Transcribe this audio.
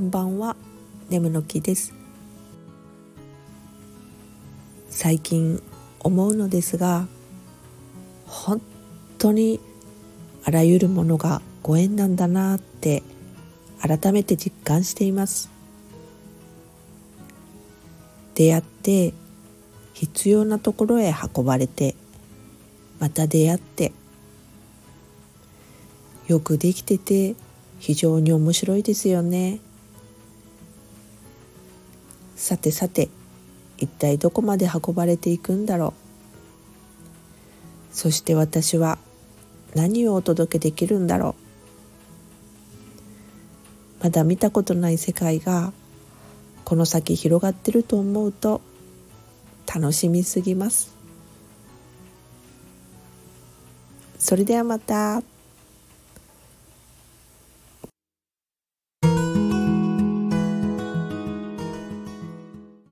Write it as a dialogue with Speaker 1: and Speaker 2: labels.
Speaker 1: こんばんは。眠の木です。最近思うのですが本当にあらゆるものがご縁なんだなって改めて実感しています。出会って必要なところへ運ばれてまた出会ってよくできてて非常に面白いですよね。さてさて一体どこまで運ばれていくんだろう。そして私は何をお届けできるんだろう。まだ見たことない世界がこの先広がってると思うと楽しみすぎます。それではまた。